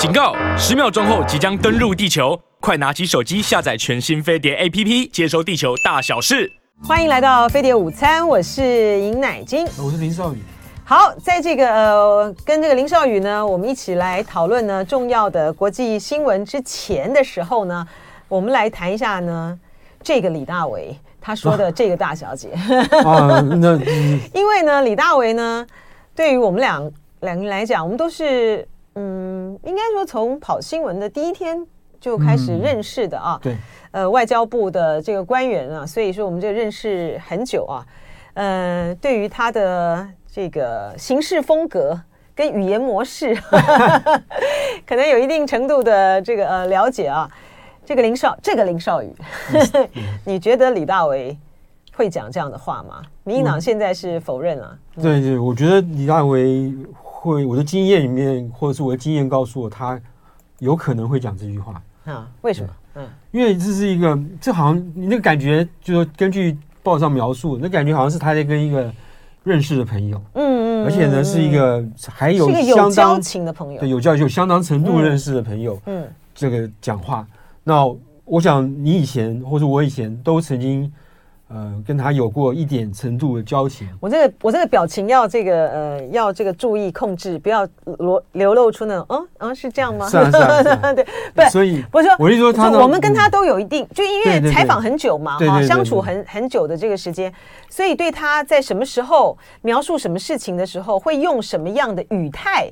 警告！十秒钟后即将登陆地球，快拿起手机下载全新飞碟 APP，接收地球大小事。欢迎来到飞碟午餐，我是尹乃菁，我是林少宇。好，在这个呃，跟这个林少宇呢，我们一起来讨论呢重要的国际新闻之前的时候呢，我们来谈一下呢这个李大为他说的这个大小姐。啊，那 因为呢，李大为呢，对于我们两两个人来讲，我们都是。嗯，应该说从跑新闻的第一天就开始认识的啊。嗯、对，呃，外交部的这个官员啊，所以说我们就认识很久啊。呃，对于他的这个行事风格跟语言模式，可能有一定程度的这个呃了解啊。这个林少，这个林少宇，嗯、你觉得李大为会讲这样的话吗？民进党现在是否认了？嗯、对对，我觉得李大为。会，我的经验里面，或者是我的经验告诉我，他有可能会讲这句话啊？为什么？嗯，因为这是一个，这好像你那个感觉，就是根据报上描述，那感觉好像是他在跟一个认识的朋友，嗯嗯，而且呢是一个还有相当交情的朋友，对，有交有相当程度认识的朋友，嗯，这个讲话。那我想你以前或者我以前都曾经。呃，跟他有过一点程度的交情。我这个我这个表情要这个呃，要这个注意控制，不要流流露出那种，嗯嗯，是这样吗？是啊是啊，是啊 对，不是，所以不是说，我是说他，我们跟他都有一定，就因为采访很久嘛，哈，相处很很久的这个时间，所以对他在什么时候描述什么事情的时候，会用什么样的语态，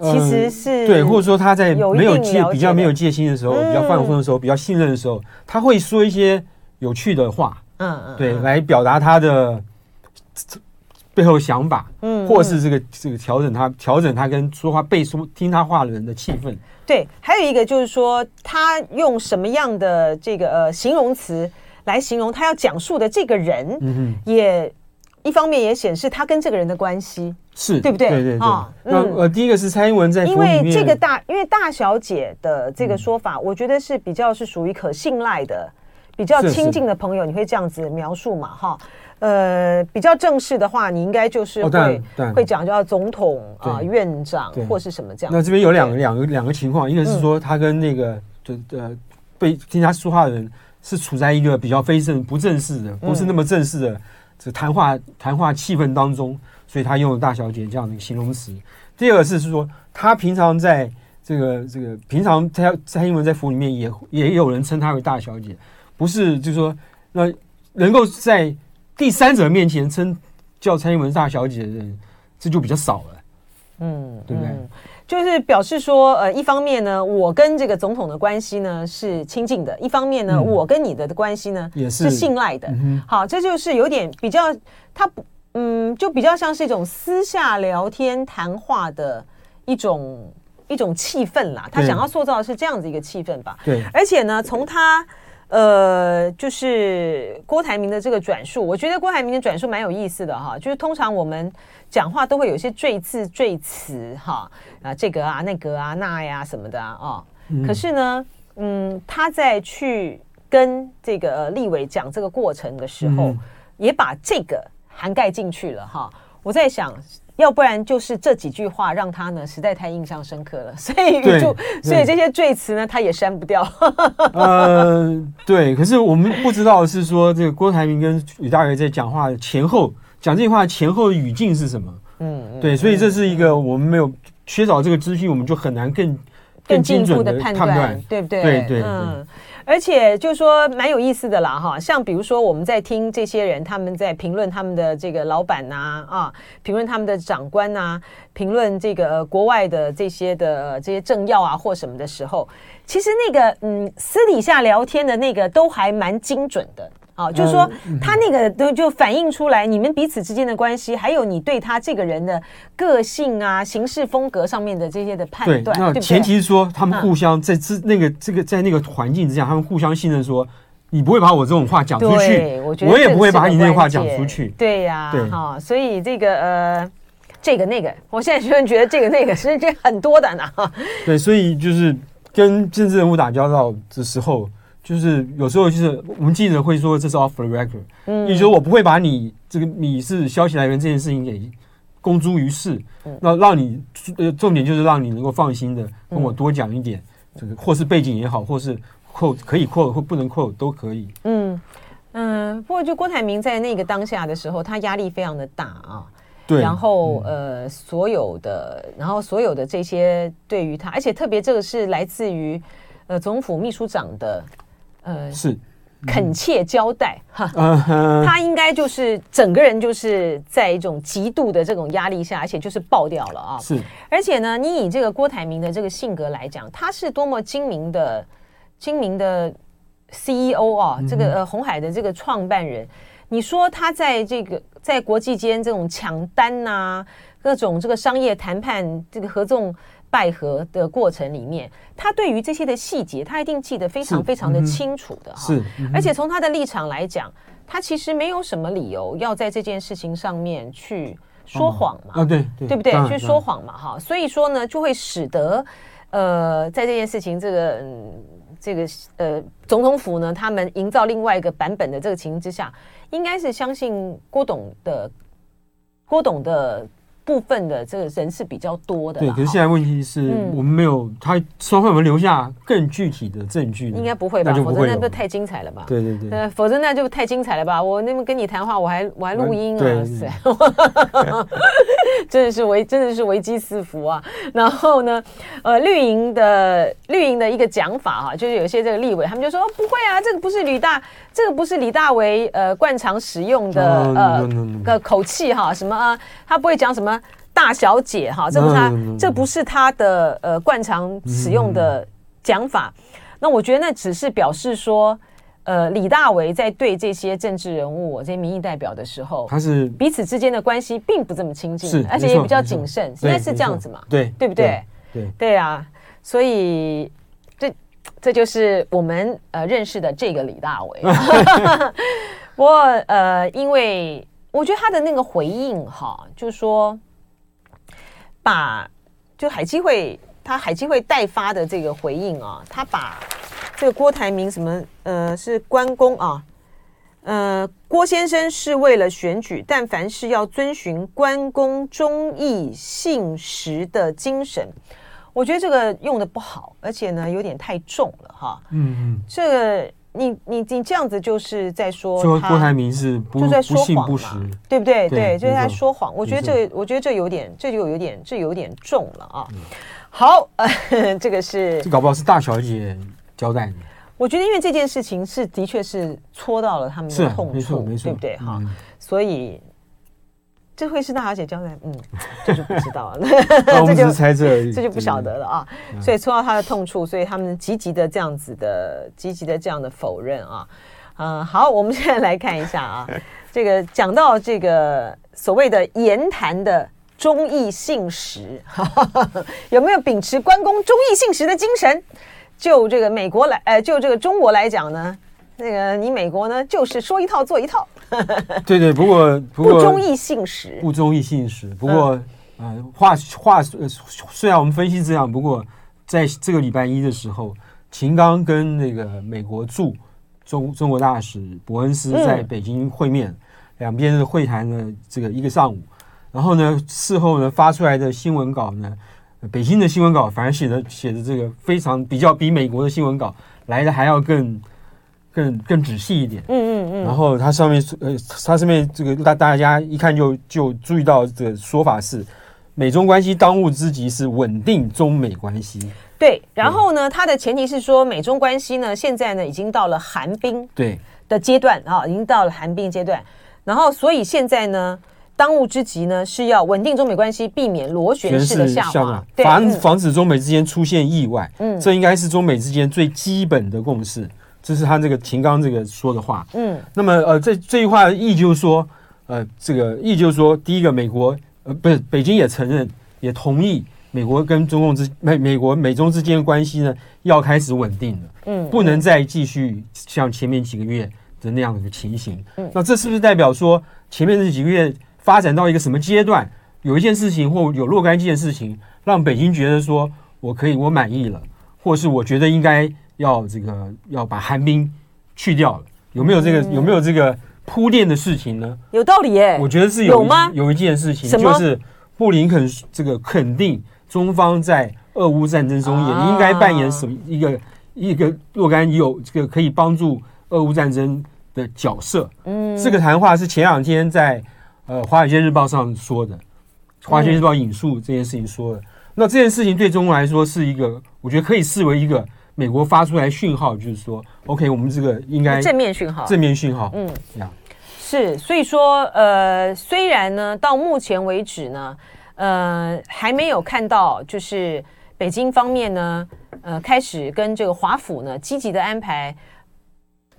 其实是对，或者说他在没有戒比较没有戒心的时候，比较放松的时候，比较信任的时候，他会说一些有趣的话。嗯嗯，对，来表达他的背后想法，嗯，或是这个这个调整他调整他跟说话背书听他话的人的气氛。对，还有一个就是说，他用什么样的这个呃形容词来形容他要讲述的这个人，也一方面也显示他跟这个人的关系是对不对？对对对。那呃，第一个是蔡英文在因为这个大因为大小姐的这个说法，我觉得是比较是属于可信赖的。比较亲近的朋友，你会这样子描述嘛？哈，呃，比较正式的话，你应该就是会会讲叫总统啊、院长或是什么这样。那这边有两个两个两个情况，一个是说他跟那个就呃被听他说话的人是处在一个比较非正不正式的，不是那么正式的这谈话谈话气氛当中，所以他用了“大小姐”这样的一个形容词。第二个是是说他平常在这个这个平常他蔡英文在府里面也也有人称他为大小姐。不是，就是说，那能够在第三者面前称叫蔡英文大小姐的人，这就比较少了，嗯，对不对？就是表示说，呃，一方面呢，我跟这个总统的关系呢是亲近的；一方面呢，嗯、我跟你的的关系呢也是信赖的。嗯、好，这就是有点比较，他不，嗯，就比较像是一种私下聊天谈话的一种一种气氛啦。他想要塑造的是这样子一个气氛吧？对，而且呢，从他。呃，就是郭台铭的这个转述，我觉得郭台铭的转述蛮有意思的哈。就是通常我们讲话都会有一些赘字赘词哈，啊这个啊那个啊那呀什么的啊。哦嗯、可是呢，嗯，他在去跟这个立委讲这个过程的时候，嗯、也把这个涵盖进去了哈。我在想。要不然就是这几句话让他呢实在太印象深刻了，所以就所以这些罪词呢他也删不掉。呃，对，可是我们不知道是说这个郭台铭跟吕大为在讲话前后讲这句话前后的语境是什么？嗯，对，所以这是一个我们没有缺少这个资讯，我们就很难更更进一步的判断，对不对？对对，嗯。而且就是说蛮有意思的啦，哈，像比如说我们在听这些人他们在评论他们的这个老板呐，啊，评论他们的长官呐，评论这个国外的这些的这些政要啊或什么的时候，其实那个嗯私底下聊天的那个都还蛮精准的。啊，就是说他那个都就反映出来你们彼此之间的关系，还有你对他这个人的个性啊、行事风格上面的这些的判断。对，那前提是说他们互相在这那个这个在那个环境之下，他们互相信任，说你不会把我这种话讲出去，我我也不会把你那话讲出去。对呀，对，好，所以这个呃，这个那个，我现在突然觉得这个那个是这很多的呢。对，所以就是跟政治人物打交道的时候。就是有时候就是我们记者会说这是 off the record，嗯，也就是说我不会把你这个你是消息来源这件事情给公诸于世，那让你呃重点就是让你能够放心的跟我多讲一点，这个或是背景也好，或是 quote 可以 quote 或不能 quote 都可以。嗯嗯，不过就郭台铭在那个当下的时候，他压力非常的大啊。对。然后呃，所有的，然后所有的这些对于他，而且特别这个是来自于呃总府秘书长的呃是。恳切交代哈，他应该就是整个人就是在一种极度的这种压力下，而且就是爆掉了啊。是，而且呢，你以这个郭台铭的这个性格来讲，他是多么精明的精明的 CEO 啊，这个呃红海的这个创办人，你说他在这个在国际间这种抢单呐，各种这个商业谈判这个合纵。拜合的过程里面，他对于这些的细节，他一定记得非常非常的清楚的哈。是，而且从他的立场来讲，他其实没有什么理由要在这件事情上面去说谎嘛。啊，对，对不对？去说谎嘛，哈。所以说呢，就会使得呃，在这件事情这个、嗯、这个呃总统府呢，他们营造另外一个版本的这个情形之下，应该是相信郭董的郭董的。部分的这个人是比较多的，对。可是现在问题是我们没有，他双方有没有留下更具体的证据？应该不会吧？否则那不太精彩了吧？对对对。否则那就太精彩了吧？我那么跟你谈话，我还我还录音啊，是，真的是危真的是危机四伏啊。然后呢，呃，绿营的绿营的一个讲法哈，就是有些这个立委他们就说不会啊，这个不是吕大，这个不是李大为呃惯常使用的呃个口气哈，什么啊，他不会讲什么。大小姐哈，这不是他，这不是他的呃惯常使用的讲法。那我觉得那只是表示说，呃，李大为在对这些政治人物、这些民意代表的时候，他是彼此之间的关系并不这么亲近，而且也比较谨慎，应该是这样子嘛？对，对不对？对对啊，所以这这就是我们呃认识的这个李大为。不过呃，因为我觉得他的那个回应哈，就是说。把就海基会，他海基会代发的这个回应啊，他把这个郭台铭什么呃是关公啊，呃郭先生是为了选举，但凡是要遵循关公忠义信实的精神，我觉得这个用的不好，而且呢有点太重了哈。嗯嗯，这个。你你你这样子就是在说，说郭台铭是不就在说谎不实，对不对？对，对就是在说谎。我觉得这个，我觉得这有点，这就有点，这有点重了啊。嗯、好，呃，这个是这搞不好是大小姐交代的。我觉得，因为这件事情是的确是戳到了他们的痛处，没错，没错，对不对？哈、嗯，所以。这会是大小姐交代，嗯，这就不知道了，这就猜测，这就不晓得了啊。所以戳到他的痛处，所以他们积极的这样子的，积极的这样的否认啊。嗯，好，我们现在来看一下啊，这个讲到这个所谓的言谈的忠义信实，有没有秉持关公忠义信实的精神？就这个美国来，呃，就这个中国来讲呢，那个你美国呢，就是说一套做一套。对对，不过不过不忠义信实，不忠义信实。不过，嗯、呃，话话虽然我们分析这样，不过在这个礼拜一的时候，秦刚跟那个美国驻中中国大使伯恩斯在北京会面，嗯、两边的会谈了这个一个上午。然后呢，事后呢发出来的新闻稿呢，北京的新闻稿反而写的写的这个非常比较比美国的新闻稿来的还要更。更更仔细一点，嗯嗯嗯，然后它上面呃，它上面这个大大家一看就就注意到这个说法是，美中关系当务之急是稳定中美关系。对，然后呢，它的前提是说美中关系呢现在呢已经到了寒冰对。的阶段啊，已经到了寒冰阶段，然后所以现在呢当务之急呢是要稳定中美关系，避免螺旋式的下滑，防防止中美之间出现意外，嗯，这应该是中美之间最基本的共识。这是他这个秦刚这个说的话，嗯，那么呃，这这句话的意就是说，呃，这个意就是说，第一个，美国呃不是北京也承认，也同意美国跟中共之美美国美中之间的关系呢要开始稳定了，嗯，不能再继续像前面几个月的那样的情形，嗯，那这是不是代表说前面这几个月发展到一个什么阶段，有一件事情或有若干件事情让北京觉得说我可以我满意了，或是我觉得应该。要这个要把寒冰去掉了，有没有这个、嗯、有没有这个铺垫的事情呢？有道理耶，我觉得是有，有吗？有一件事情就是布林肯这个肯定中方在俄乌战争中也应该扮演什么一个、啊、一个若干有这个可以帮助俄乌战争的角色。嗯，这个谈话是前两天在呃《华尔街日报》上说的，《华尔街日报》引述这件事情说的。嗯、那这件事情对中国来说是一个，我觉得可以视为一个美国发出来讯号，就是说，OK，我们这个应该正面讯号，正面讯号，嗯，这样。是，所以说，呃，虽然呢，到目前为止呢，呃，还没有看到，就是北京方面呢，呃，开始跟这个华府呢积极的安排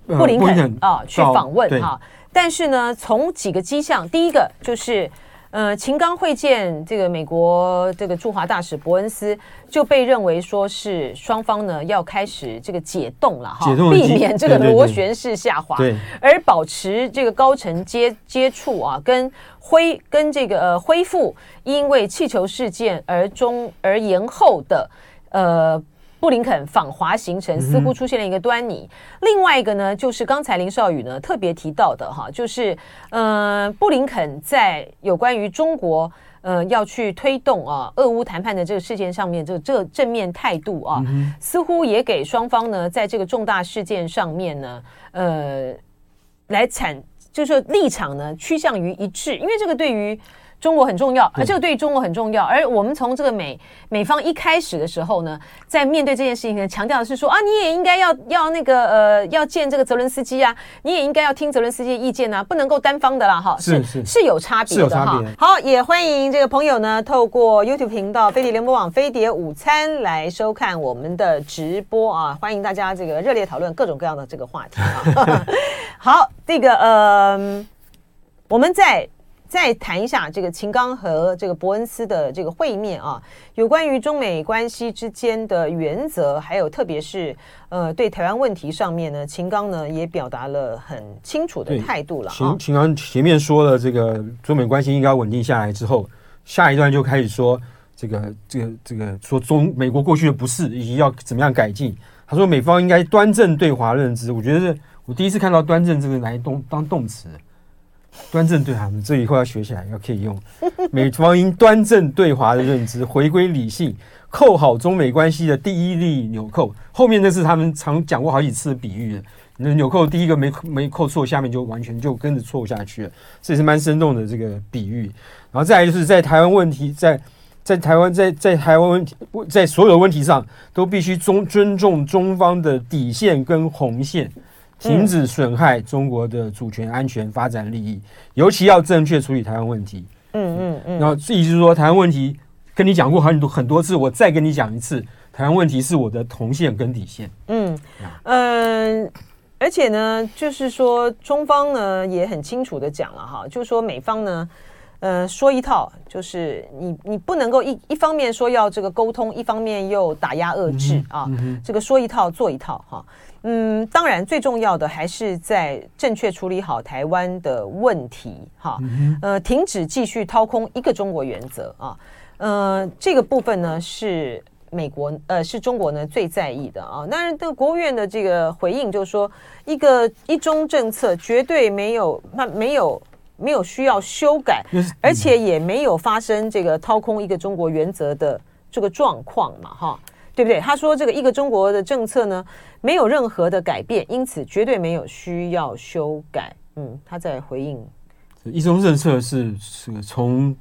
布林肯啊去访问哈，但是呢，从几个迹象，第一个就是。呃，秦刚会见这个美国这个驻华大使伯恩斯，就被认为说是双方呢要开始这个解冻了哈，避免这个螺旋式下滑，对对对，而保持这个高层接接触啊，跟恢跟这个呃恢复因为气球事件而中而延后的呃。布林肯访华行程似乎出现了一个端倪。另外一个呢，就是刚才林少宇呢特别提到的哈，就是呃，布林肯在有关于中国呃要去推动啊俄乌谈判的这个事件上面，这个这正面态度啊，似乎也给双方呢在这个重大事件上面呢，呃，来产就是说立场呢趋向于一致，因为这个对于。中国很重要，而这个对于中国很重要。而我们从这个美美方一开始的时候呢，在面对这件事情呢，强调的是说啊，你也应该要要那个呃，要见这个泽伦斯基啊，你也应该要听泽伦斯基的意见啊，不能够单方的啦，哈，是是是有差别的哈。好，也欢迎这个朋友呢，透过 YouTube 频道飞碟联播网飞碟午餐来收看我们的直播啊，欢迎大家这个热烈讨论各种各样的这个话题啊。好，这个呃，我们在。再谈一下这个秦刚和这个伯恩斯的这个会面啊，有关于中美关系之间的原则，还有特别是呃对台湾问题上面呢，秦刚呢也表达了很清楚的态度了。秦秦刚前面说了这个中美关系应该稳定下来之后，下一段就开始说这个这个这个说中美国过去的不是以及要怎么样改进。他说美方应该端正对华认知。我觉得是我第一次看到“端正”这个来动当动词。端正对华，这以后要学起来，要可以用。美方应端正对华的认知，回归理性，扣好中美关系的第一粒纽扣。后面那是他们常讲过好几次的比喻的。那纽扣第一个没没扣错，下面就完全就跟着错下去了。这也是蛮生动的这个比喻。然后再来就是在台湾问题，在在台湾在在台湾问题，在所有问题上都必须尊尊重中方的底线跟红线。停止损害中国的主权、安全、发展利益，尤其要正确处理台湾问题。嗯嗯嗯。然后意思是说，台湾问题跟你讲过很多很多次，我再跟你讲一次，台湾问题是我的红线跟底线。嗯嗯，而且呢，就是说中方呢也很清楚的讲了哈，就是说美方呢，呃，说一套，就是你你不能够一一方面说要这个沟通，一方面又打压遏制啊，这个说一套做一套哈。嗯，当然，最重要的还是在正确处理好台湾的问题，哈，呃，停止继续掏空一个中国原则啊，呃，这个部分呢是美国呃是中国呢最在意的啊。当然，这个国务院的这个回应就是说，一个一中政策绝对没有那没有没有需要修改，而且也没有发生这个掏空一个中国原则的这个状况嘛，哈。对不对？他说这个一个中国的政策呢，没有任何的改变，因此绝对没有需要修改。嗯，他在回应，一中政策是是从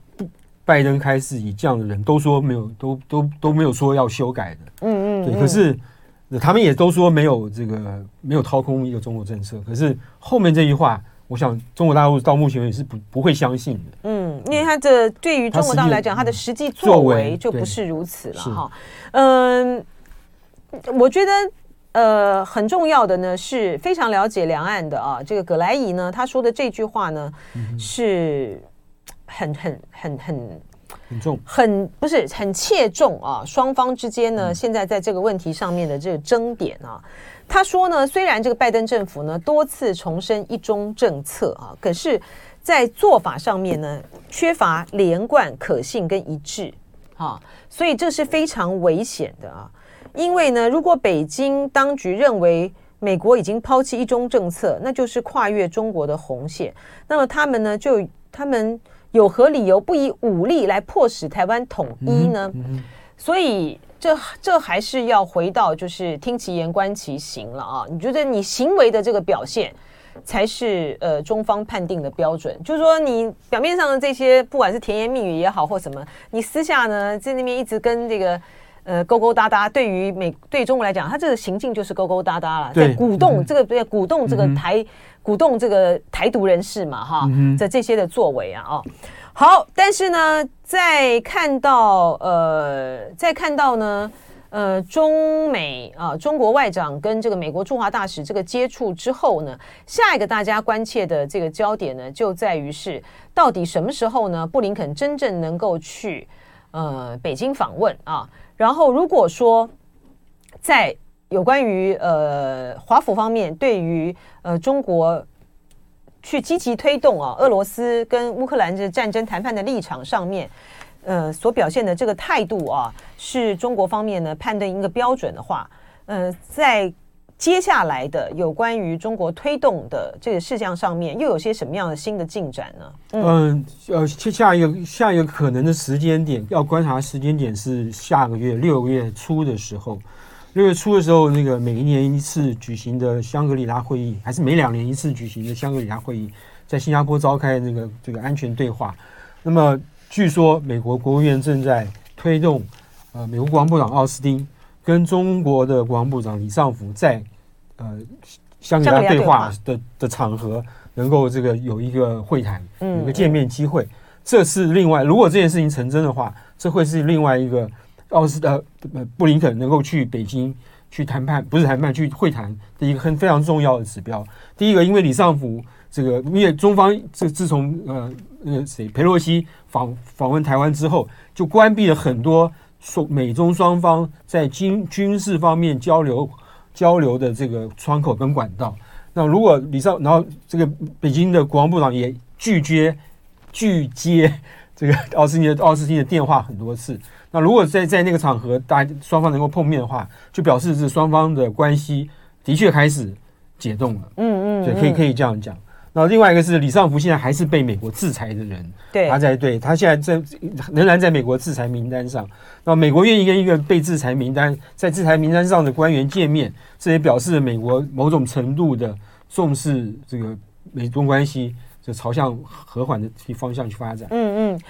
拜登开始，以这样的人都说没有，都都都没有说要修改的。嗯嗯，对。可是他们也都说没有这个没有掏空一个中国政策。可是后面这句话。我想，中国大陆到目前为止是不不会相信的。嗯，因为他的对于中国大陆来讲，他的实际作为就不是如此了哈。嗯，我觉得呃很重要的呢，是非常了解两岸的啊。这个葛莱仪呢，他说的这句话呢，是很很很很很重，很不是很切中啊。双方之间呢，现在在这个问题上面的这个争点啊。他说呢，虽然这个拜登政府呢多次重申一中政策啊，可是，在做法上面呢缺乏连贯、可信跟一致啊，所以这是非常危险的啊。因为呢，如果北京当局认为美国已经抛弃一中政策，那就是跨越中国的红线，那么他们呢就他们有何理由不以武力来迫使台湾统一呢？嗯嗯、所以这这还是要回到就是听其言观其行了啊！你觉得你行为的这个表现才是呃中方判定的标准？就是说你表面上的这些不管是甜言蜜语也好或什么，你私下呢在那边一直跟这个。呃，勾勾搭搭，对于美对中国来讲，他这个行径就是勾勾搭搭了，在鼓动这个对鼓动这个台鼓动这个台独人士嘛，哈，这这些的作为啊，哦，好，但是呢，在看到呃，在看到呢，呃，中美啊，中国外长跟这个美国驻华大使这个接触之后呢，下一个大家关切的这个焦点呢，就在于是到底什么时候呢，布林肯真正能够去呃北京访问啊？然后，如果说在有关于呃华府方面对于呃中国去积极推动啊俄罗斯跟乌克兰这战争谈判的立场上面，呃所表现的这个态度啊，是中国方面呢判断一个标准的话，呃，在。接下来的有关于中国推动的这个事项上面，又有些什么样的新的进展呢？嗯，呃，下一个下一个可能的时间点，要观察时间点是下个月六月初的时候。六月初的时候，那个每一年一次举行的香格里拉会议，还是每两年一次举行的香格里拉会议，在新加坡召开那个这个安全对话。那么据说美国国务院正在推动，呃，美国国防部长奥斯汀。跟中国的国防部长李尚福在呃香格里拉对话的的场合，能够这个有一个会谈，有一个见面机会，这是另外，如果这件事情成真的话，这会是另外一个奥斯呃布林肯能够去北京去谈判，不是谈判去会谈的一个很非常重要的指标。第一个，因为李尚福这个，因为中方这自从呃那个谁裴洛西访访问台湾之后，就关闭了很多。说美中双方在军军事方面交流交流的这个窗口跟管道，那如果李尚，然后这个北京的国防部长也拒绝拒接这个奥斯汀的奥斯汀的电话很多次，那如果在在那个场合大双方能够碰面的话，就表示是双方的关系的确开始解冻了。嗯嗯，对，可以可以这样讲。那另外一个是李尚福现在还是被美国制裁的人，对，他在对他现在在仍然在美国制裁名单上。那美国愿意跟一个被制裁名单在制裁名单上的官员见面，这也表示美国某种程度的重视这个美中关系，就朝向和缓的方向去发展。嗯嗯，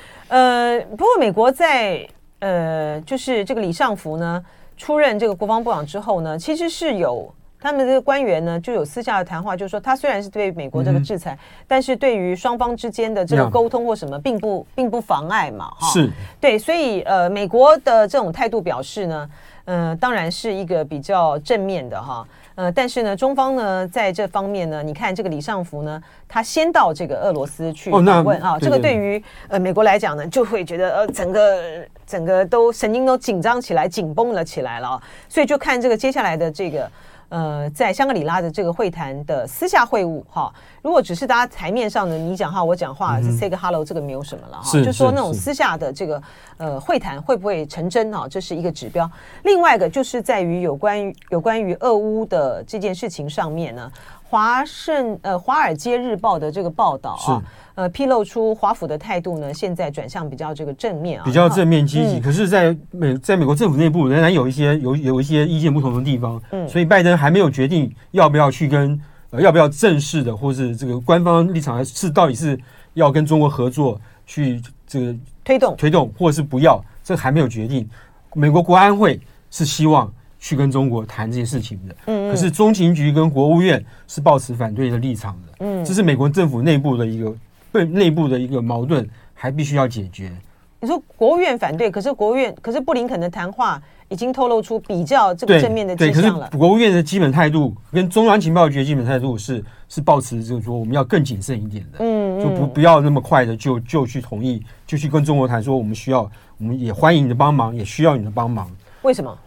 呃，不过美国在呃，就是这个李尚福呢出任这个国防部长之后呢，其实是有。他们这个官员呢，就有私下的谈话，就是说，他虽然是对美国这个制裁，嗯、但是对于双方之间的这个沟通或什么，并不并不妨碍嘛，哈。是，对，所以呃，美国的这种态度表示呢，呃，当然是一个比较正面的哈，呃，但是呢，中方呢，在这方面呢，你看这个李尚福呢，他先到这个俄罗斯去访问啊，这个对于呃美国来讲呢，就会觉得呃，整个整个都神经都紧张起来，紧绷了起来了，所以就看这个接下来的这个。呃，在香格里拉的这个会谈的私下会晤哈，如果只是大家台面上的你讲话我讲话，是 say 个 hello，这个没有什么了哈，就说那种私下的这个呃会谈会不会成真啊？这是一个指标。另外一个就是在于有关于有关于俄乌的这件事情上面呢，华盛呃华尔街日报的这个报道啊。呃，披露出华府的态度呢，现在转向比较这个正面啊，比较正面积极。嗯、可是，在美在美国政府内部仍然有一些有有一些意见不同的地方，嗯，所以拜登还没有决定要不要去跟呃要不要正式的，或是这个官方立场还是到底是要跟中国合作去这个推动推动，或者是不要，这还没有决定。美国国安会是希望去跟中国谈这些事情的，嗯，嗯，可是中情局跟国务院是抱持反对的立场的，嗯，这是美国政府内部的一个。对内部的一个矛盾还必须要解决。你说国务院反对，可是国务院，可是布林肯的谈话已经透露出比较这个正面的迹象了。国务院的基本态度跟中央情报局的基本态度是是抱持就是说我们要更谨慎一点的，嗯，就不不要那么快的就就去同意，就去跟中国谈说我们需要，我们也欢迎你的帮忙，也需要你的帮忙。为什么？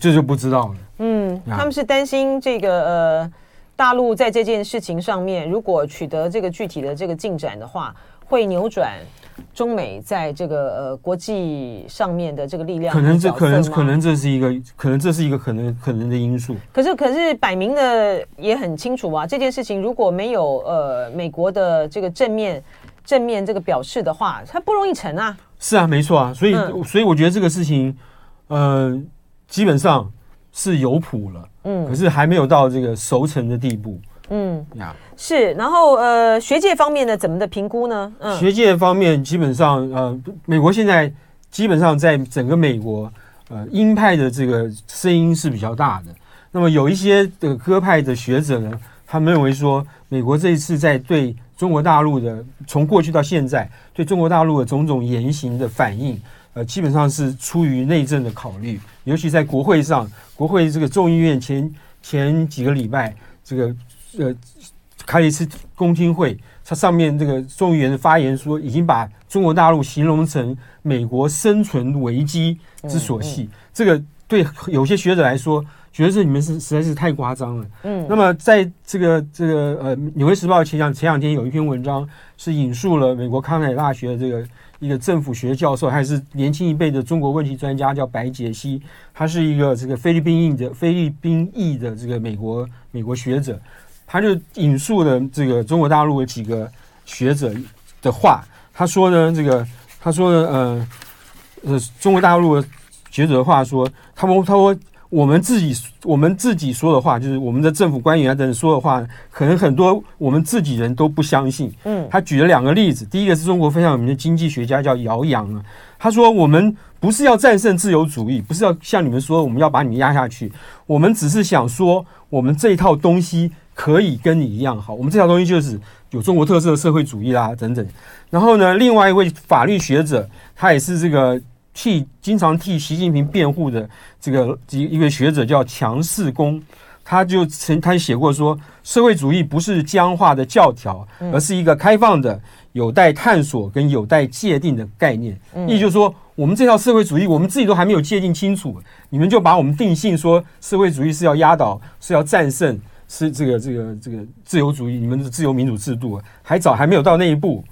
这就不知道了。嗯，他们是担心这个呃。大陆在这件事情上面，如果取得这个具体的这个进展的话，会扭转中美在这个呃国际上面的这个力量。可能这可能可能这是一个可能这是一个可能可能的因素。可是可是摆明的也很清楚啊，这件事情如果没有呃美国的这个正面正面这个表示的话，它不容易成啊。是啊，没错啊，所以、嗯、所以我觉得这个事情，呃，基本上是有谱了，嗯，可是还没有到这个熟成的地步，嗯呀，是。然后呃，学界方面呢，怎么的评估呢？嗯，学界方面基本上呃，美国现在基本上在整个美国，呃，鹰派的这个声音是比较大的。那么有一些的鸽派的学者呢，他们认为说，美国这一次在对中国大陆的从过去到现在对中国大陆的种种言行的反应，呃，基本上是出于内政的考虑，尤其在国会上，国会这个众议院前前几个礼拜，这个呃开了一次公听会，它上面这个众议员的发言说，已经把中国大陆形容成美国生存危机之所系，这个对有些学者来说。觉得这你们是实在是太夸张了。嗯，那么在这个这个呃，《纽约时报》前两前两天有一篇文章是引述了美国康奈尔大学的这个一个政府学教授，还是年轻一辈的中国问题专家，叫白洁熙，他是一个这个菲律宾裔的菲律宾裔的这个美国美国学者，他就引述了这个中国大陆的几个学者的话，他说呢，这个他说呢，呃呃，中国大陆的学者的话说，他们他说。我们自己我们自己说的话，就是我们的政府官员啊等等说的话，可能很多我们自己人都不相信。嗯，他举了两个例子，第一个是中国非常有名的经济学家叫姚洋啊，他说我们不是要战胜自由主义，不是要像你们说我们要把你们压下去，我们只是想说我们这一套东西可以跟你一样好，我们这套东西就是有中国特色的社会主义啦等等。然后呢，另外一位法律学者，他也是这个。替经常替习近平辩护的这个一一位学者叫强势公，他就曾他写过说，社会主义不是僵化的教条，而是一个开放的、有待探索跟有待界定的概念。意思就是说，我们这套社会主义，我们自己都还没有界定清楚，你们就把我们定性说社会主义是要压倒、是要战胜、是这个这个这个自由主义，你们的自由民主制度还早，还没有到那一步。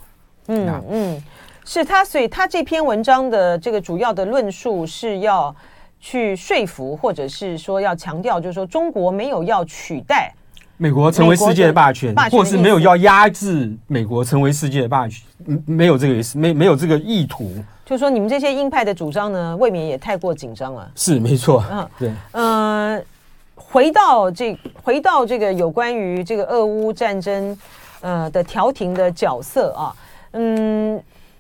嗯嗯。是他，所以他这篇文章的这个主要的论述是要去说服，或者是说要强调，就是说中国没有要取代美国成为世界的霸权，或是没有要压制美国成为世界的霸权，没有这个意思，没没有这个意图。就是说你们这些鹰派的主张呢，未免也太过紧张了。是没错，嗯，对，呃，回到这，回到这个有关于这个俄乌战争呃的调停的角色啊，嗯。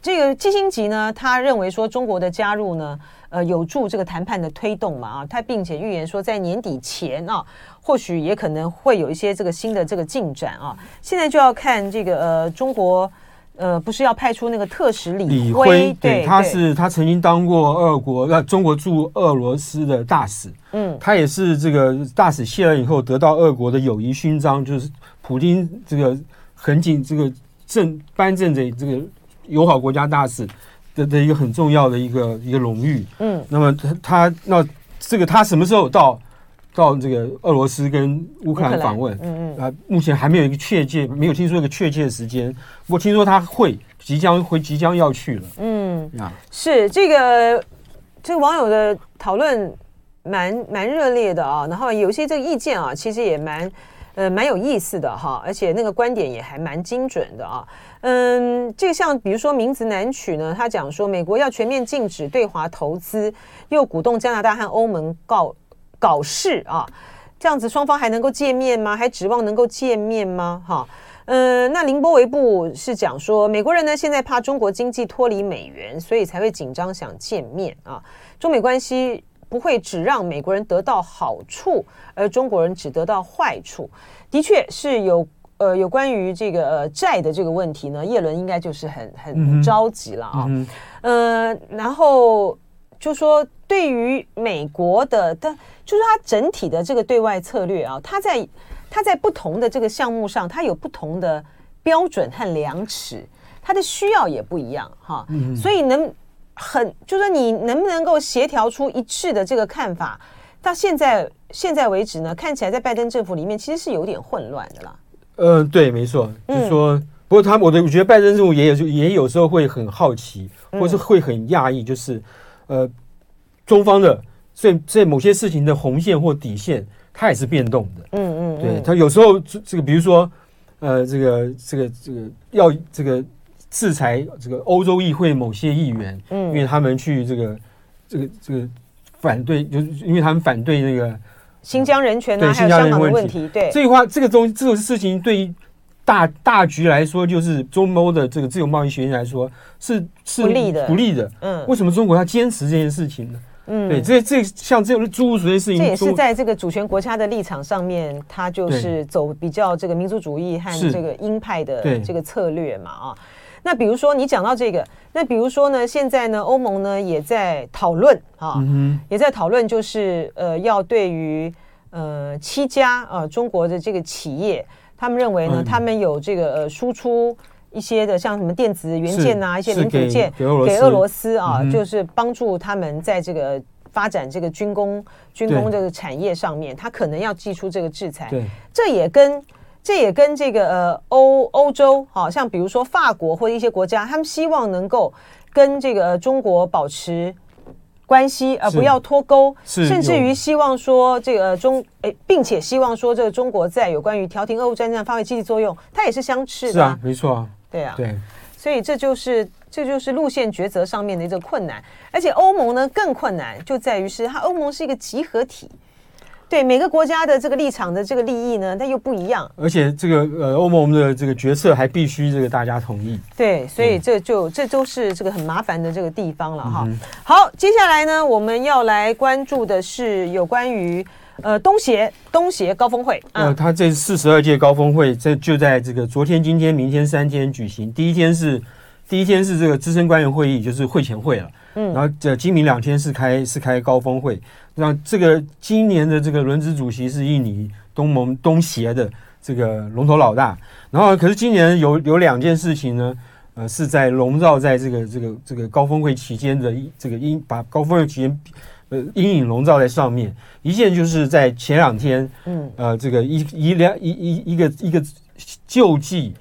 这个基辛吉呢，他认为说中国的加入呢，呃，有助这个谈判的推动嘛啊，他并且预言说在年底前啊，或许也可能会有一些这个新的这个进展啊。现在就要看这个呃，中国呃，不是要派出那个特使李辉，对，对他是他曾经当过俄国呃中国驻俄罗斯的大使，嗯，他也是这个大使卸任以后得到俄国的友谊勋章，就是普京这个很紧这个正颁证的这个。友好国家大使的的一个很重要的一个一个荣誉，嗯，那么他他那这个他什么时候到到这个俄罗斯跟乌克兰访问？嗯嗯啊，目前还没有一个确切，没有听说一个确切的时间。我听说他会即将会即将要去了。嗯啊，是这个这个网友的讨论蛮蛮热烈的啊，然后有些这个意见啊，其实也蛮呃蛮有意思的哈，而且那个观点也还蛮精准的啊。嗯，这个像比如说名字难取呢，他讲说美国要全面禁止对华投资，又鼓动加拿大和欧盟搞搞事啊，这样子双方还能够见面吗？还指望能够见面吗？哈，嗯，那林波维布是讲说美国人呢现在怕中国经济脱离美元，所以才会紧张想见面啊。中美关系不会只让美国人得到好处，而中国人只得到坏处，的确是有。呃，有关于这个呃债的这个问题呢，叶伦应该就是很很着急了啊。嗯，呃，然后就说对于美国的，但就是他整体的这个对外策略啊，他在他在不同的这个项目上，他有不同的标准和量尺，他的需要也不一样哈。嗯，所以能很就是说你能不能够协调出一致的这个看法，到现在现在为止呢，看起来在拜登政府里面其实是有点混乱的啦。嗯，对，没错，就是说，嗯、不过他，我的我觉得拜登政府也有，也有时候会很好奇，或是会很讶异，就是，呃，中方的在在某些事情的红线或底线，它也是变动的。嗯嗯，对他有时候这这个，比如说，呃，这个这个这个要这个制裁这个欧洲议会某些议员，嗯，因为他们去这个这个这个反对，就是因为他们反对那个新疆人权啊，还有香港的问题，对，这句话这个东这种事情对于大大局来说，就是中欧的这个自由贸易协议来说是是不利的，不利的，嗯，为什么中国要坚持这件事情呢？嗯，对，这这像这种诸如此类事情，这也是在这个主权国家的立场上面，他就是走比较这个民族主义和这个鹰派的这个策略嘛啊。那比如说你讲到这个，那比如说呢，现在呢，欧盟呢也在讨论啊，嗯、也在讨论，就是呃，要对于呃七家啊、呃、中国的这个企业，他们认为呢，嗯、他们有这个呃输出一些的像什么电子元件啊，一些零组件给俄罗斯。啊，嗯、就是帮助他们在这个发展这个军工军工这个产业上面，他可能要寄出这个制裁。对，这也跟。这也跟这个呃欧欧洲，好像比如说法国或者一些国家，他们希望能够跟这个中国保持关系，而不要脱钩，甚至于希望说这个中诶，并且希望说这个中国在有关于调停俄乌战争发挥积极作用，它也是相斥的。是啊，没错啊，对啊，对，所以这就是这就是路线抉择上面的一个困难，而且欧盟呢更困难就在于是它欧盟是一个集合体。对每个国家的这个立场的这个利益呢，它又不一样。而且这个呃，欧盟的这个决策还必须这个大家同意。对，所以这就、嗯、这都是这个很麻烦的这个地方了哈。嗯、好，接下来呢，我们要来关注的是有关于呃东协东协高峰会。呃，他这四十二届高峰会这就在这个昨天、今天、明天三天举行。第一天是第一天是这个资深官员会议，就是会前会了。嗯，然后这今明两天是开是开高峰会。那这个今年的这个轮值主席是印尼东盟东协的这个龙头老大，然后可是今年有有两件事情呢，呃，是在笼罩在这个这个这个高峰会期间的这个阴把高峰会期间呃阴影笼罩在上面。一件就是在前两天，嗯，呃，这个一一两一一一个一个救济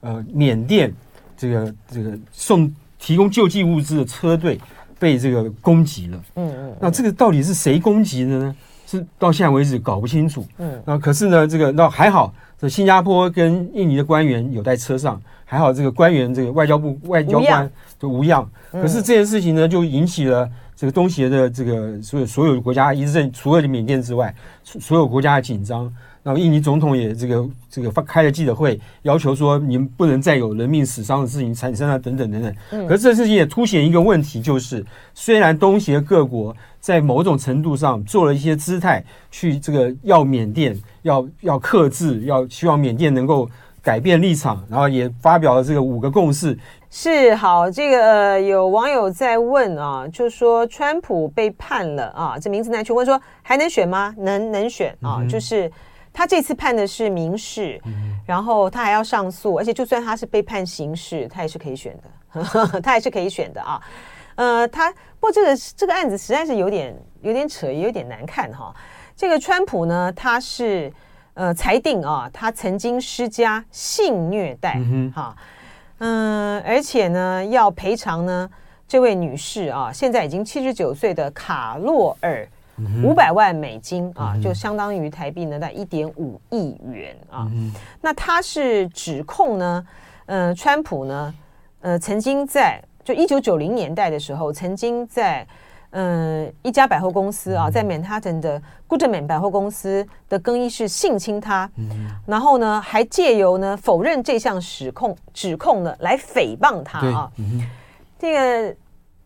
呃缅甸这个这个送提供救济物资的车队。被这个攻击了，嗯嗯，那这个到底是谁攻击的呢？是到现在为止搞不清楚，嗯，那可是呢，这个那还好，这新加坡跟印尼的官员有在车上，还好这个官员这个外交部外交官都无恙。可是这件事情呢，就引起了这个东协的这个所有所有国家一阵，除了缅甸之外，所有国家的紧张。那么印尼总统也这个这个发开了记者会，要求说你们不能再有人命死伤的事情产生啊，等等等等。嗯。可是这事情也凸显一个问题，就是虽然东协各国在某种程度上做了一些姿态，去这个要缅甸要要克制，要希望缅甸能够改变立场，然后也发表了这个五个共识。是好，这个、呃、有网友在问啊，就说川普被判了啊，这名字难去问说还能选吗？能能选啊，嗯、就是。他这次判的是民事，然后他还要上诉，而且就算他是被判刑事，他也是可以选的，他也是可以选的啊。呃，他不过这个这个案子实在是有点有点扯，也有点难看哈。这个川普呢，他是呃裁定啊，他曾经施加性虐待哈，嗯、呃，而且呢要赔偿呢这位女士啊，现在已经七十九岁的卡洛尔。五百万美金啊，就相当于台币呢，在一点五亿元啊。那他是指控呢，呃，川普呢，呃，曾经在就一九九零年代的时候，曾经在呃一家百货公司啊，在曼哈顿的 Goodman 百货公司的更衣室性侵他，然后呢，还借由呢否认这项指控指控呢来诽谤他啊。这个。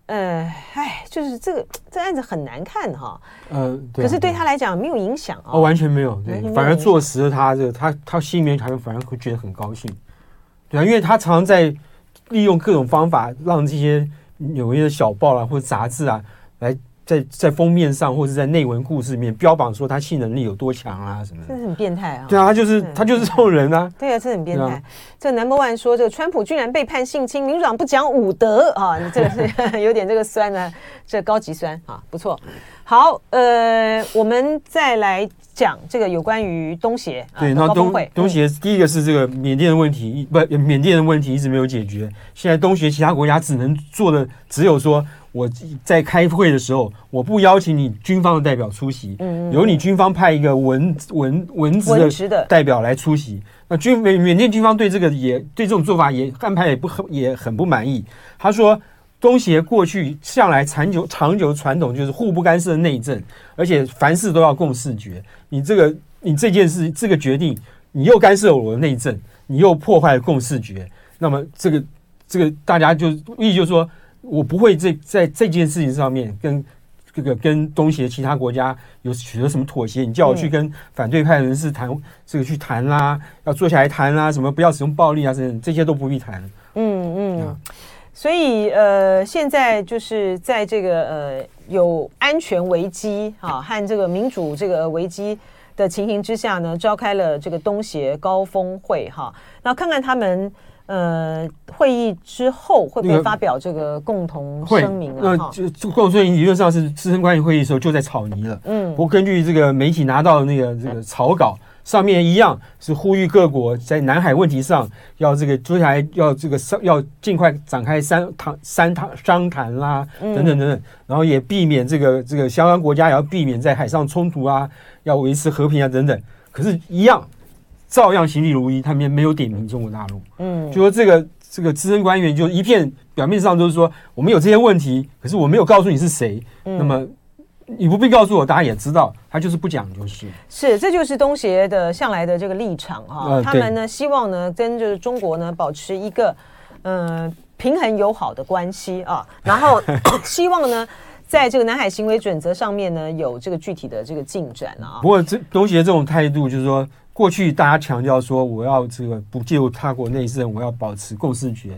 呃，哎，就是这个这案子很难看哈。呃，可是对他来讲没有影响啊。哦，完全没有，对，反而坐实了他这个，他他心里面还反而会觉得很高兴，对啊，因为他常常在利用各种方法让这些纽约的小报啊或者杂志啊来。在在封面上或者在内文故事里面标榜说他性能力有多强啊什么的，这是很变态啊！对啊，他就是他就是这种人啊！对啊，这很变态。这 Number One 说这个川普居然被判性侵，民主党不讲武德啊！你这个是 有点这个酸呢，这高级酸啊，不错。好，呃，我们再来讲这个有关于东协。对，然后东东协第一个是这个缅甸的问题，不，缅甸的问题一直没有解决。现在东协其他国家只能做的只有说。我在开会的时候，我不邀请你军方的代表出席，嗯，由你军方派一个文文文职的代表来出席。那军缅缅甸军方对这个也对这种做法也安排也不很也很不满意。他说，东协过去向来长久长久传统就是互不干涉内政，而且凡事都要共视觉。你这个你这件事这个决定，你又干涉我的内政，你又破坏了共视觉，那么这个这个大家就意思就是说。我不会在在这件事情上面跟这个跟东协其他国家有取得什么妥协。你叫我去跟反对派人士谈这个去谈啦，要坐下来谈啦，什么不要使用暴力啊，这这些都不必谈。嗯嗯。所以呃，现在就是在这个呃有安全危机啊和这个民主这个危机的情形之下呢，召开了这个东协高峰会哈。那看看他们。呃，会议之后会不会发表这个共同声明啊？那就共同声明理论上是师生关系会议的时候就在草拟了。嗯，不过根据这个媒体拿到的那个这个草稿，上面一样是呼吁各国在南海问题上要这个接下来要这个商要尽快展开三谈三谈商谈啦，等等等等，然后也避免这个这个相关国家也要避免在海上冲突啊，要维持和平啊等等。可是，一样。照样行礼如一，他们没有点名中国大陆。嗯，就说这个这个资深官员就一片表面上都是说我们有这些问题，可是我没有告诉你是谁。嗯，那么你不必告诉我，大家也知道，他就是不讲就是。是，这就是东协的向来的这个立场哈、啊。他们呢希望呢跟就是中国呢保持一个嗯、呃、平衡友好的关系啊，然后 希望呢在这个南海行为准则上面呢有这个具体的这个进展啊。不过这东协这种态度就是说。过去大家强调说，我要这个不介入他国内政，我要保持共识觉，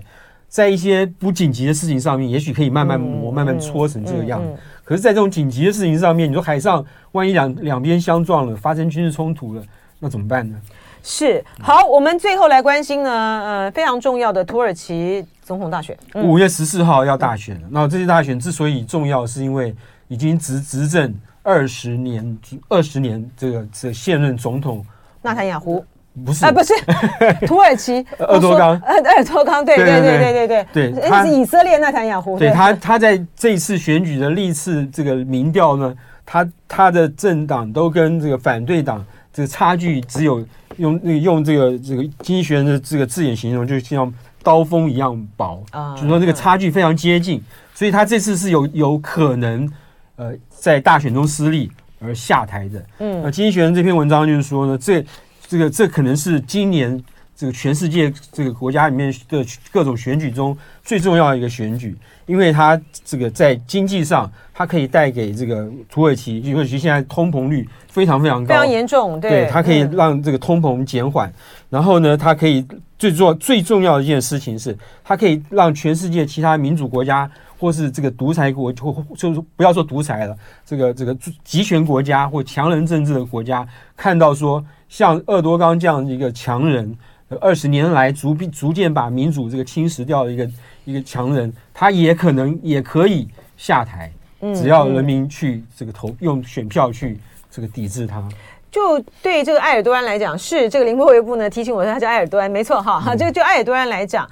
在一些不紧急的事情上面，也许可以慢慢磨、慢慢搓成这个样子。可是，在这种紧急的事情上面，你说海上万一两两边相撞了，发生军事冲突了，那怎么办呢？是好，我们最后来关心呢，呃，非常重要的土耳其总统大选，五月十四号要大选了。那这次大选之所以重要，是因为已经执执政二十年，二十年这个这现任总统。纳坦雅胡。不是。啊，不是 土耳其。厄多刚，呃，厄多刚，对对对对对对对，他是以色列纳坦雅胡，对他他在这一次选举的历次这个民调呢，他他的政党都跟这个反对党这个差距只有用用这个这个经济学人的这个字眼形容，就像刀锋一样薄啊，就说这个差距非常接近，所以他这次是有有可能呃在大选中失利。而下台的，嗯，那经济学人这篇文章就是说呢，这这个这可能是今年这个全世界这个国家里面的各种选举中最重要的一个选举，因为它这个在经济上，它可以带给这个土耳其，土耳其现在通膨率非常非常高，非常严重，对，对，它可以让这个通膨减缓，然后呢，它可以最重最重要的一件事情是，它可以让全世界其他民主国家。或是这个独裁国，或就是不要说独裁了，这个这个集权国家或强人政治的国家，看到说像鄂多刚这样一个强人，二十年来逐逐渐把民主这个侵蚀掉的一个一个强人，他也可能也可以下台，只要人民去这个投用选票去这个抵制他。就对这个埃尔多安来讲，是这个林波维布呢提醒我说他叫埃尔多安，没错哈，哈，这个就埃尔多安来讲。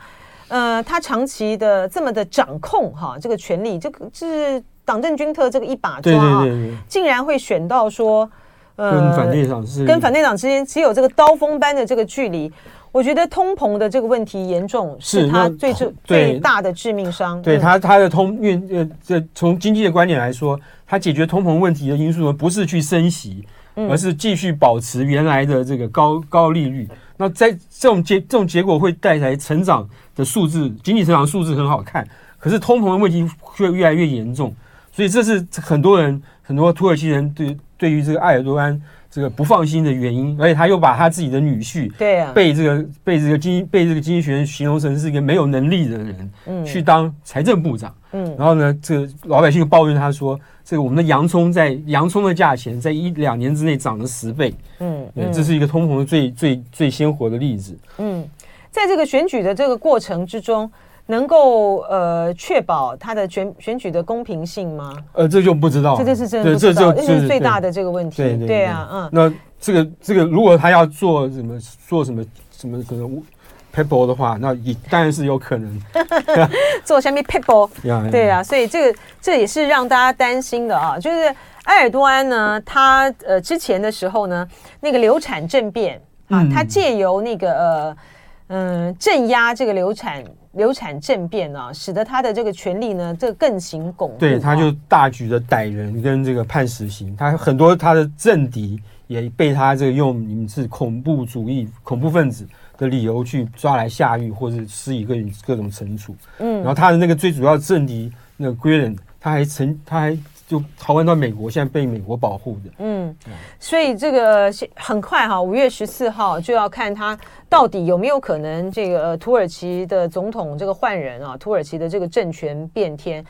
呃，他长期的这么的掌控哈，这个权力，这个是党政军特这个一把抓啊，竟然会选到说，呃，跟反对党是跟反对党之间只有这个刀锋般的这个距离。我觉得通膨的这个问题严重，是他最最最大的致命伤。对他他的通运呃，这从经济的观点来说，他解决通膨问题的因素呢，不是去升息，而是继续保持原来的这个高高利率。那在这种结这种结果会带来成长的数字，经济成长数字很好看，可是通膨的问题却越来越严重，所以这是很多人很多土耳其人对对于这个埃尔多安这个不放心的原因，而且他又把他自己的女婿对啊被这个被这个经被这个经济学人形容成是一个没有能力的人，嗯，去当财政部长，嗯，然后呢，这个老百姓抱怨他说。这个我们的洋葱在洋葱的价钱在一两年之内涨了十倍，嗯，嗯，这是一个通膨的最最最鲜活的例子。嗯，在这个选举的这个过程之中，能够呃确保他的选选举的公平性吗？呃，这就不知道，这就是真的不知道，这是最大的这个问题。对对，对啊，嗯。那这个这个，如果他要做什么做什么什么什么赔 people 的话，那也当然是有可能 做下面 people。对啊，所以这个这也是让大家担心的啊，就是埃尔多安呢，他呃之前的时候呢，那个流产政变啊，他借由那个呃嗯镇压这个流产。流产政变啊，使得他的这个权力呢，这个更形巩固。对，他就大举的逮人跟这个判死刑，他很多他的政敌也被他这个用你们是恐怖主义、恐怖分子的理由去抓来下狱，或者施以各各种惩处。嗯，然后他的那个最主要的政敌那个 Gulen，他还曾他还。就逃亡到美国，现在被美国保护的。嗯，所以这个很快哈，五月十四号就要看他到底有没有可能这个土耳其的总统这个换人啊，土耳其的这个政权变天，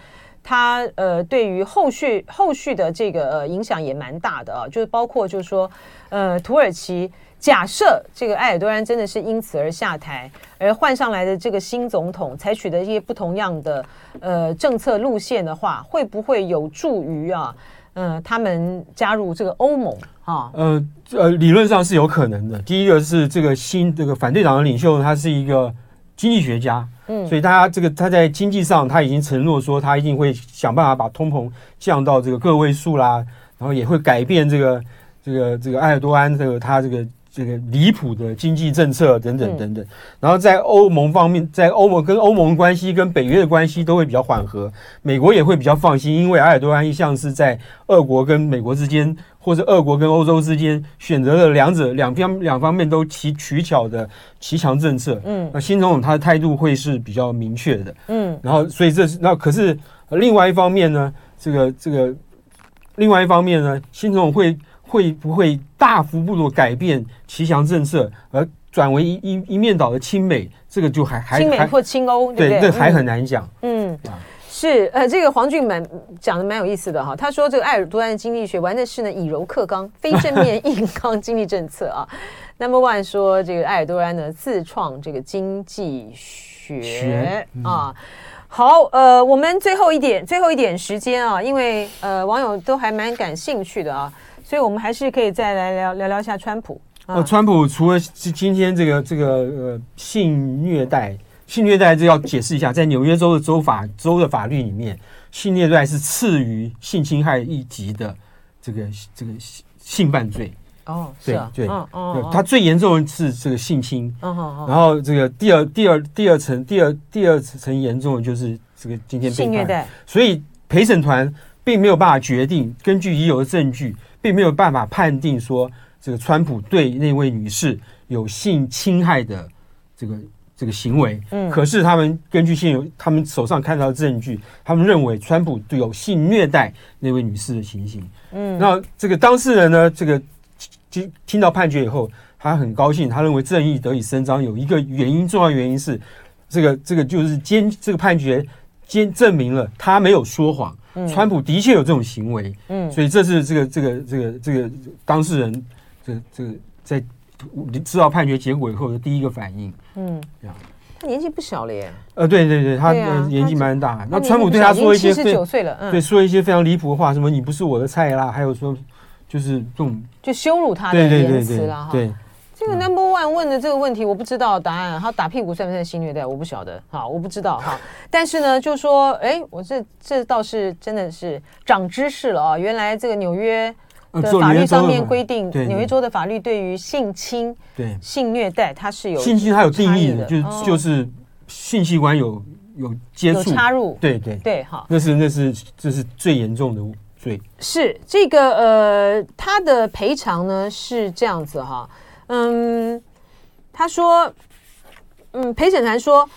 他呃对于后续后续的这个呃影响也蛮大的啊，就是包括就是说呃土耳其。假设这个埃尔多安真的是因此而下台，而换上来的这个新总统采取的一些不同样的呃政策路线的话，会不会有助于啊？呃，他们加入这个欧盟啊？呃呃，理论上是有可能的。第一个是这个新这个反对党的领袖，他是一个经济学家，嗯，所以他这个他在经济上他已经承诺说，他一定会想办法把通膨降到这个个位数啦，然后也会改变这个这个这个埃尔多安这个他这个。这个离谱的经济政策等等等等，然后在欧盟方面，在欧盟跟欧盟关系跟北约的关系都会比较缓和，美国也会比较放心，因为埃尔多安一向是在俄国跟美国之间，或者俄国跟欧洲之间选择了两者两边两方面都取取巧的骑墙政策。嗯，那新总统他的态度会是比较明确的。嗯，然后所以这是那可是另外一方面呢，这个这个另外一方面呢，新总统会。会不会大幅度的改变骑墙政策，而转为一一一面倒的亲美？这个就还还亲美或亲欧，对对，这还很难讲。嗯，是呃，这个黄俊满讲的蛮有意思的哈。他说，这个埃尔多安的经济学玩的是呢以柔克刚、非正面硬刚经济政策啊。Number one 说，这个埃尔多安呢自创这个经济学，学、嗯、啊。好，呃，我们最后一点最后一点时间啊，因为呃网友都还蛮感兴趣的啊。所以，我们还是可以再来聊聊聊一下川普。呃，川普除了今天这个这个呃性虐待，性虐待这要解释一下，在纽约州的州法州的法律里面，性虐待是次于性侵害一级的这个这个性犯罪。哦，对、啊、对，哦哦，它最严重的是这个性侵。哦哦，然后这个第二第二第二层第二第二层严重的就是这个今天被性虐待。所以陪审团并没有办法决定，根据已有的证据。并没有办法判定说这个川普对那位女士有性侵害的这个这个行为。嗯，可是他们根据现有他们手上看到的证据，他们认为川普对有性虐待那位女士的情形。嗯，那这个当事人呢，这个听听到判决以后，他很高兴，他认为正义得以伸张。有一个原因，重要原因是这个这个就是坚这个判决坚证明了他没有说谎。川普的确有这种行为，嗯，所以这是这个这个这个这个当事人，这个这个在知道判决结果以后的第一个反应，嗯，这样。他年纪不小了耶。呃，对对对，他年纪蛮大。那川普对他说一些，七十九岁了，嗯，对，说一些非常离谱的话，什么你不是我的菜啦，还有说就是这种就羞辱他的言辞了哈。对。这个 Number One 问的这个问题，我不知道答案。他打屁股算不算性虐待？我不晓得，好，我不知道哈。但是呢，就说，哎，我这这倒是真的是长知识了啊！原来这个纽约的法律上面规定，纽约州的法律对于性侵、对性虐待，它是有性侵，它有定义的，就就是性器官有有接触、插入，对对对，哈，那是那是这是最严重的罪。是这个呃，他的赔偿呢是这样子哈。嗯，他说，嗯，陪审团说，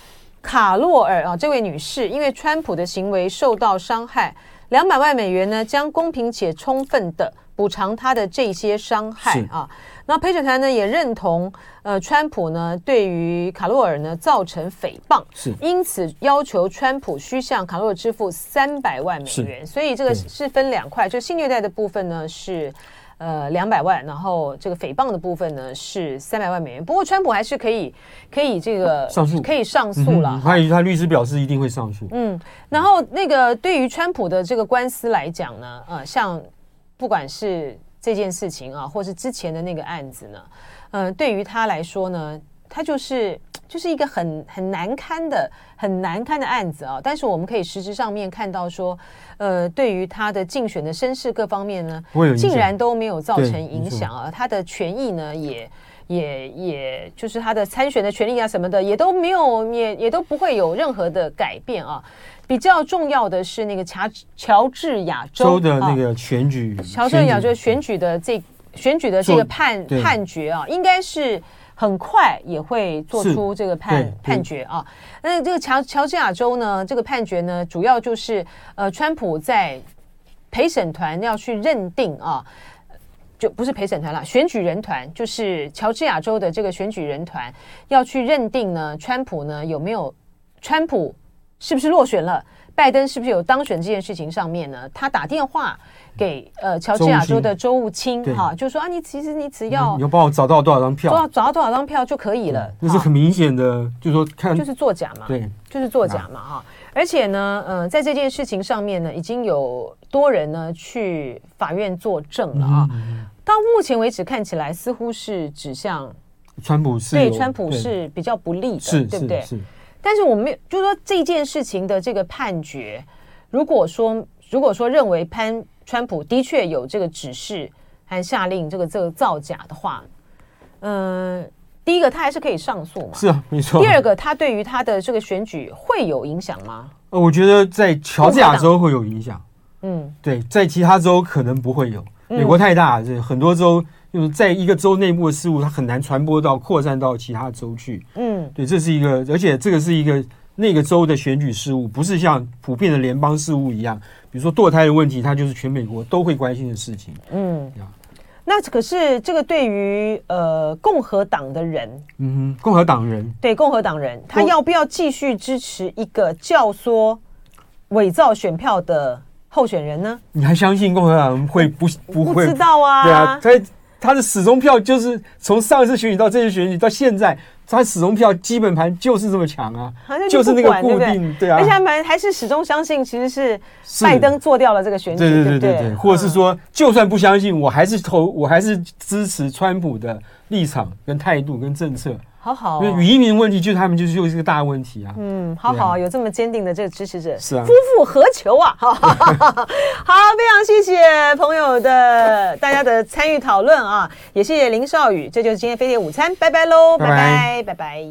卡洛尔啊，这位女士因为川普的行为受到伤害，两百万美元呢，将公平且充分的补偿她的这些伤害啊。那陪审团呢也认同，呃，川普呢对于卡洛尔呢造成诽谤，是因此要求川普需向卡洛尔支付三百万美元。所以这个是分两块，就性虐待的部分呢是。呃，两百万，然后这个诽谤的部分呢是三百万美元。不过，川普还是可以可以这个上诉，可以上诉了。他他律师表示一定会上诉。嗯，然后那个对于川普的这个官司来讲呢，呃，像不管是这件事情啊，或是之前的那个案子呢，呃，对于他来说呢，他就是就是一个很很难堪的、很难堪的案子啊。但是我们可以实质上面看到说，呃，对于他的竞选的身世各方面呢，竟然都没有造成影响啊。他的权益呢，也也也就是他的参选的权利啊什么的，也都没有，也也都不会有任何的改变啊。比较重要的是那个乔乔治亚州的那个选举，乔治亚州选举的这选举的这个判判决啊，应该是。很快也会做出这个判判决啊。那这个乔乔治亚州呢，这个判决呢，主要就是呃，川普在陪审团要去认定啊，就不是陪审团了，选举人团就是乔治亚州的这个选举人团要去认定呢，川普呢有没有，川普是不是落选了，拜登是不是有当选这件事情上面呢，他打电话。给呃乔治亚州的州务卿哈，就说啊，你其实你只要你要帮我找到多少张票，找找到多少张票就可以了。那是很明显的，就是说看就是作假嘛，对，就是作假嘛哈。而且呢，嗯，在这件事情上面呢，已经有多人呢去法院作证了啊。到目前为止看起来似乎是指向川普是对川普是比较不利的，对不对？是。但是我们没有，就是说这件事情的这个判决，如果说如果说认为潘。川普的确有这个指示还下令这个这个造假的话，嗯、呃，第一个他还是可以上诉嘛，是啊，没错。第二个，他对于他的这个选举会有影响吗？呃，我觉得在乔治亚州会有影响，嗯，对，在其他州可能不会有。美国太大，这、嗯、很多州就是在一个州内部的事务，它很难传播到扩散到其他州去。嗯，对，这是一个，而且这个是一个。那个州的选举事务不是像普遍的联邦事务一样，比如说堕胎的问题，它就是全美国都会关心的事情。嗯，那可是这个对于呃共和党的人，嗯哼，共和党人对共和党人，他要不要继续支持一个教唆伪造选票的候选人呢？你还相信共和党人会不不会？不知道啊，对啊，他他的始终票就是从上一次选举到这次选举到现在。他始终票基本盘就是这么强啊，就是那个固定，对啊，而且他们还是始终相信其实是拜登做掉了这个选举，对对对对对，或者是说，就算不相信，我还是投，我还是支持川普的立场跟态度跟政策。好好，移民问题就是他们就是又是个大问题啊。嗯，好好，有这么坚定的这个支持者，是啊，夫复何求啊？好，非常谢谢朋友的大家的参与讨论啊，也谢谢林少宇，这就是今天飞碟午餐，拜拜喽，拜拜，拜拜。